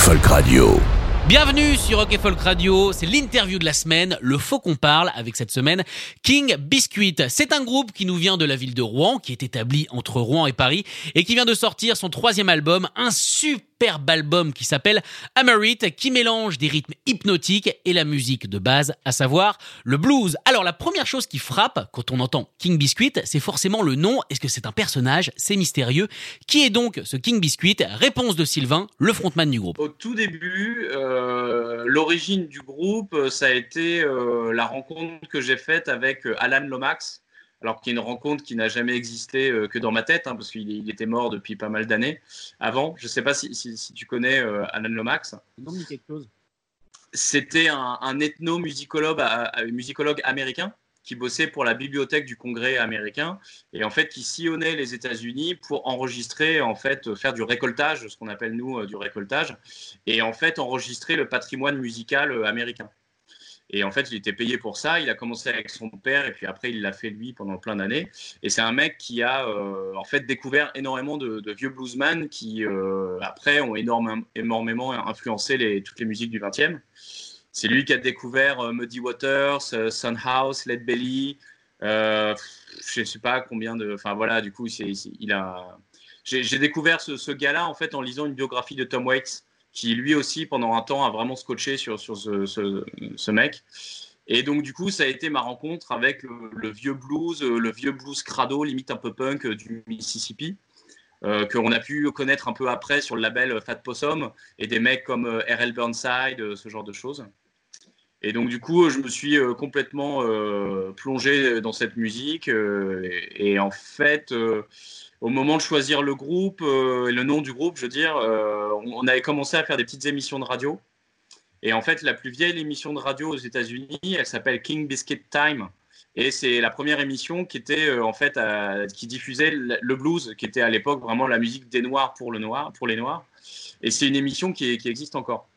Folk Radio. Bienvenue sur Rock Folk Radio, c'est l'interview de la semaine, le faux qu'on parle avec cette semaine King Biscuit. C'est un groupe qui nous vient de la ville de Rouen, qui est établi entre Rouen et Paris, et qui vient de sortir son troisième album, un super superbe album qui s'appelle Amarit, qui mélange des rythmes hypnotiques et la musique de base, à savoir le blues. Alors la première chose qui frappe quand on entend King Biscuit, c'est forcément le nom. Est-ce que c'est un personnage? C'est mystérieux. Qui est donc ce King Biscuit Réponse de Sylvain, le frontman du groupe. Au tout début, euh, l'origine du groupe, ça a été euh, la rencontre que j'ai faite avec euh, Alan Lomax alors qu'il y a une rencontre qui n'a jamais existé euh, que dans ma tête, hein, parce qu'il était mort depuis pas mal d'années avant. Je ne sais pas si, tu connais euh, Alan Lomax. Non, quelque chose. C'était un, ethno-musicologue musicologue américain qui bossait pour la bibliothèque du Congrès américain et en fait qui sillonnait les États-Unis pour enregistrer, en fait, faire du récoltage, ce qu'on appelle nous euh, du récoltage, et en fait enregistrer le patrimoine musical américain. Et en fait, il était payé pour ça. Il a commencé avec son père et puis après, il l'a fait lui pendant plein d'années. Et c'est un mec qui a euh, en fait découvert énormément de, vieux bluesmen qui, euh, après, ont énormément, influencé toutes les musiques du 20e. C'est lui qui a découvert euh, Muddy Waters, Sun House, Led Belly. je ne sais pas combien de. Enfin voilà, du coup, il a. J'ai découvert ce, ce gars-là en fait en lisant une biographie de Tom Waits qui lui aussi pendant un temps a vraiment scotché sur, sur ce, ce, mec. Et donc du coup, ça a été ma rencontre avec le, vieux blues, le vieux blues crado, limite un peu punk du Mississippi, euh, qu'on a pu connaître un peu après sur le label Fat Possum, et des mecs comme euh, R.L. Burnside, euh, ce genre de choses. Et donc du coup, je me suis complètement plongé dans cette musique, et, et, en fait au moment de choisir le groupe euh, le nom du groupe, je veux dire, euh, on avait commencé à faire des petites émissions de radio. Et en fait, la plus vieille émission de radio aux États-Unis, elle s'appelle King Biscuit Time. Et c'est la première émission qui était euh, en fait qui diffusait le blues, qui était à l'époque vraiment la musique des Noirs pour le noir, pour les Noirs. Et c'est une émission qui existe encore.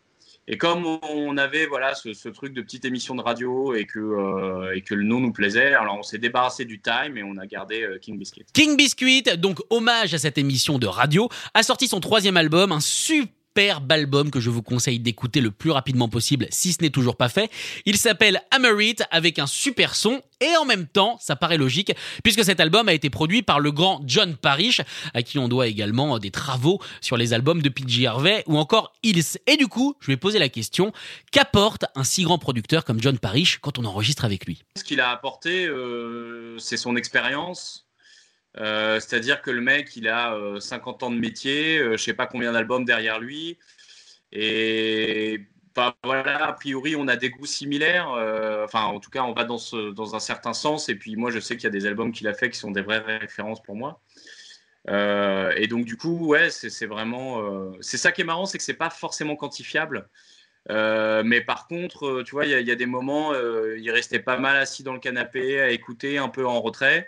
Et comme on avait voilà ce, truc de petite émission de radio et que, euh, et que le nom nous plaisait, alors on s'est débarrassé du time et on a gardé euh, King Biscuit. King Biscuit, donc hommage à cette émission de radio, a sorti son troisième album, un super superbe album que je vous conseille d'écouter le plus rapidement possible si ce n'est toujours pas fait. Il s'appelle Hammer avec un super son et en même temps, ça paraît logique puisque cet album a été produit par le grand John Parrish à qui on doit également des travaux sur les albums de PG Harvey ou encore Hills. Et du coup, je vais poser la question, qu'apporte un si grand producteur comme John Parrish quand on enregistre avec lui? Ce qu'il a apporté, euh, c'est son expérience, euh, c'est-à-dire que le mec, il a 50 euh, ans de métier, euh, je sais pas combien d'albums derrière lui. Et bah, voilà, a priori, on a des goûts similaires. enfin, en tout cas, on va dans, un certain sens. Et puis, moi, je sais qu'il y a des albums qu'il a fait qui sont des vraies références pour moi. et donc, du coup, ouais, c'est vraiment. c'est ça qui est marrant, c'est que c'est pas forcément quantifiable. mais par contre, tu vois, il y, y, a des moments, il restait pas mal assis dans le canapé à écouter un peu en retrait.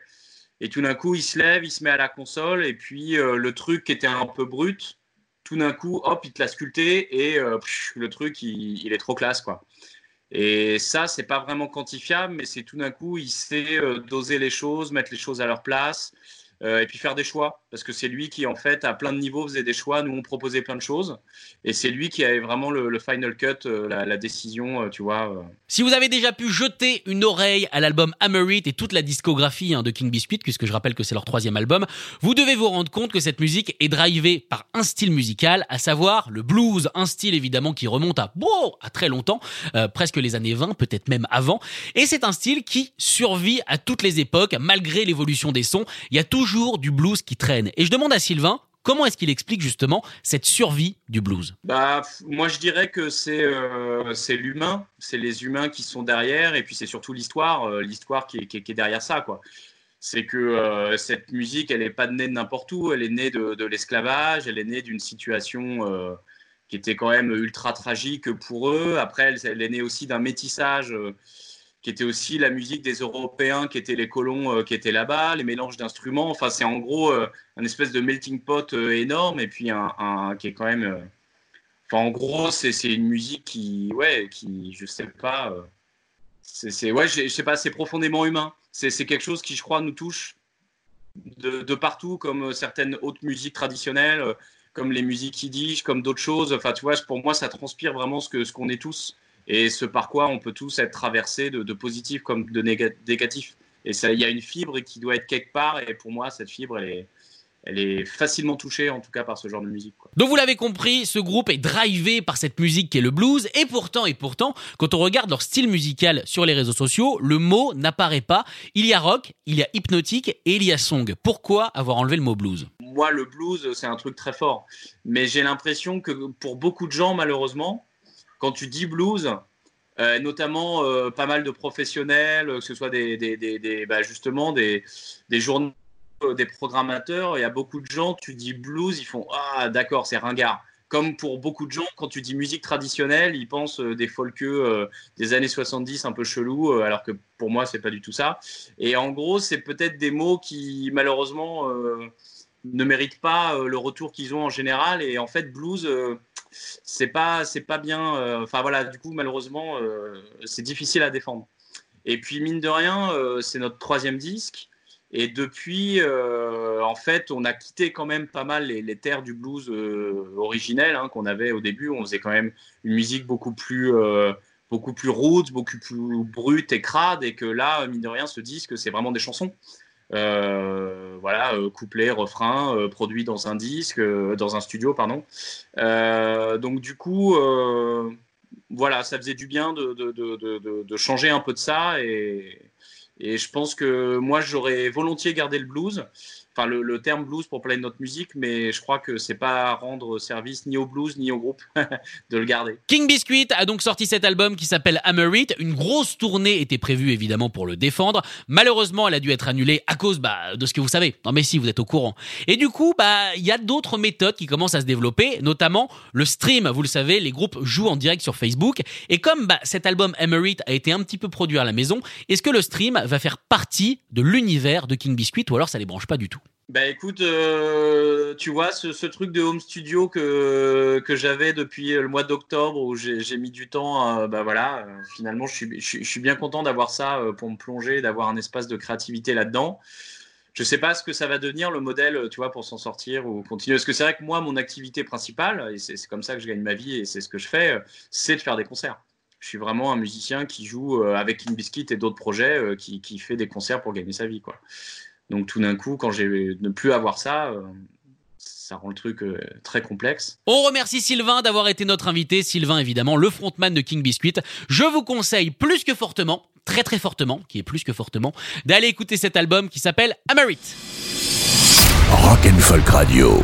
Et tout d'un coup, il se lève, il se met à la console, et puis euh, le truc qui était un peu brut, tout d'un coup, hop, il te l'a sculpté, et euh, le truc, il, est trop classe, quoi. Et ça, c'est pas vraiment quantifiable, mais c'est tout d'un coup, il sait euh, doser les choses, mettre les choses à leur place. Euh, et puis faire des choix. Parce que c'est lui qui, en fait, à plein de niveaux, faisait des choix. Nous, on proposait plein de choses. Et c'est lui qui avait vraiment le, final cut, euh, la, décision, euh, tu vois. Si vous avez déjà pu jeter une oreille à l'album Hammer et toute la discographie hein, de King Biscuit, puisque je rappelle que c'est leur troisième album, vous devez vous rendre compte que cette musique est drivée par un style musical, à savoir le blues, un style évidemment qui remonte à, à très longtemps, presque les années 20, peut-être même avant. Et c'est un style qui survit à toutes les époques, malgré l'évolution des sons. Il y a toujours du blues qui traîne. Et je demande à Sylvain, Comment est-ce qu'il explique justement cette survie du blues? Bah, Moi, je dirais que c'est euh, l'humain, c'est les humains qui sont derrière, et puis c'est surtout l'histoire, euh, l'histoire qui, est derrière ça. quoi. C'est que euh, cette musique, elle n'est pas née de n'importe où, elle est née de, l'esclavage, elle est née d'une situation qui était quand même ultra tragique pour eux. Après, elle est née aussi d'un métissage qui était aussi la musique des Européens, qui étaient les colons euh, qui étaient là-bas, les mélanges d'instruments. Enfin, c'est en gros euh, un espèce de melting pot euh, énorme, et puis un, qui est quand même. En gros, c'est une musique qui, ouais, qui, je sais pas, c'est, ouais, je sais pas, c'est profondément humain. C'est quelque chose qui, je crois, nous touche de, de, partout, comme certaines autres musiques traditionnelles, comme les musiques yiddish, comme d'autres choses. Enfin, tu vois, pour moi, ça transpire vraiment ce que ce qu'on est tous et ce par quoi on peut tous être traversés de, de positif comme de négatif. Et il y a une fibre qui doit être quelque part, et pour moi, cette fibre, elle est, elle est facilement touchée, en tout cas, par ce genre de musique. Donc vous l'avez compris, ce groupe est drivé par cette musique qui est le blues, et pourtant, et pourtant, quand on regarde leur style musical sur les réseaux sociaux, le mot n'apparaît pas. Il y a rock, il y a hypnotique, et il y a song. Pourquoi avoir enlevé le mot blues? Moi, le blues, c'est un truc très fort. Mais j'ai l'impression que pour beaucoup de gens, malheureusement, quand tu dis blues, euh, notamment euh, pas mal de professionnels, que ce soit des, des, des, bah, justement des, des journaux, des programmateurs, il y a beaucoup de gens, tu dis blues, ils font Ah, d'accord, c'est ringard. Comme pour beaucoup de gens, quand tu dis musique traditionnelle, ils pensent euh, des folkeux des années 70 un peu chelou, alors que pour moi, c'est pas du tout ça. Et en gros, c'est peut-être des mots qui, malheureusement, ne méritent pas le retour qu'ils ont en général. Et en fait, blues c'est pas c'est pas bien. Euh, enfin voilà, du coup malheureusement euh, c'est difficile à défendre. Et puis mine de rien, euh, c'est notre troisième disque. Et depuis, en fait, on a quitté quand même pas mal les, terres du blues originel hein, qu'on avait au début. On faisait quand même une musique beaucoup plus, beaucoup plus rude, beaucoup plus brute et crade. Et que là, mine de rien, ce disque, c'est vraiment des chansons. Euh, voilà, euh, couplet, refrain, euh, produit dans un disque, dans un studio, pardon. donc du coup, voilà, ça faisait du bien de, changer un peu de ça et je pense que moi j'aurais volontiers gardé le blues enfin le, terme blues pour parler de notre musique, mais je crois que c'est pas rendre service ni au blues ni au groupe de le garder. King Biscuit a donc sorti cet album qui s'appelle Hammer It. Une grosse tournée était prévue évidemment pour le défendre. Malheureusement, elle a dû être annulée à cause bah, de ce que vous savez. Non mais si, vous êtes au courant. Et du coup, bah il y a d'autres méthodes qui commencent à se développer, notamment le stream. Vous le savez, les groupes jouent en direct sur Facebook. Et comme bah, cet album Hammer It a été un petit peu produit à la maison, est-ce que le stream va faire partie de l'univers de King Biscuit ou alors ça les branche pas du tout? Bah écoute, euh, tu vois, ce, truc de home studio que, j'avais depuis le mois d'octobre où j'ai mis du temps, bah voilà, euh, finalement, je suis, bien content d'avoir ça euh, pour me plonger, d'avoir un espace de créativité là-dedans. Je sais pas ce que ça va devenir le modèle, tu vois, pour s'en sortir ou continuer. Parce que c'est vrai que moi, mon activité principale, et c'est comme ça que je gagne ma vie et c'est ce que je fais, c'est de faire des concerts. Je suis vraiment un musicien qui joue avec King Biscuit et d'autres projets, qui, qui fait des concerts pour gagner sa vie, quoi. Donc tout d'un coup, quand j'ai ne plus avoir ça, euh, ça rend le truc euh, très complexe. On remercie Sylvain d'avoir été notre invité. Sylvain, évidemment, le frontman de King Biscuit. Je vous conseille plus que fortement, très très fortement, qui est plus que fortement, d'aller écouter cet album qui s'appelle Amerit. Rock and Folk Radio.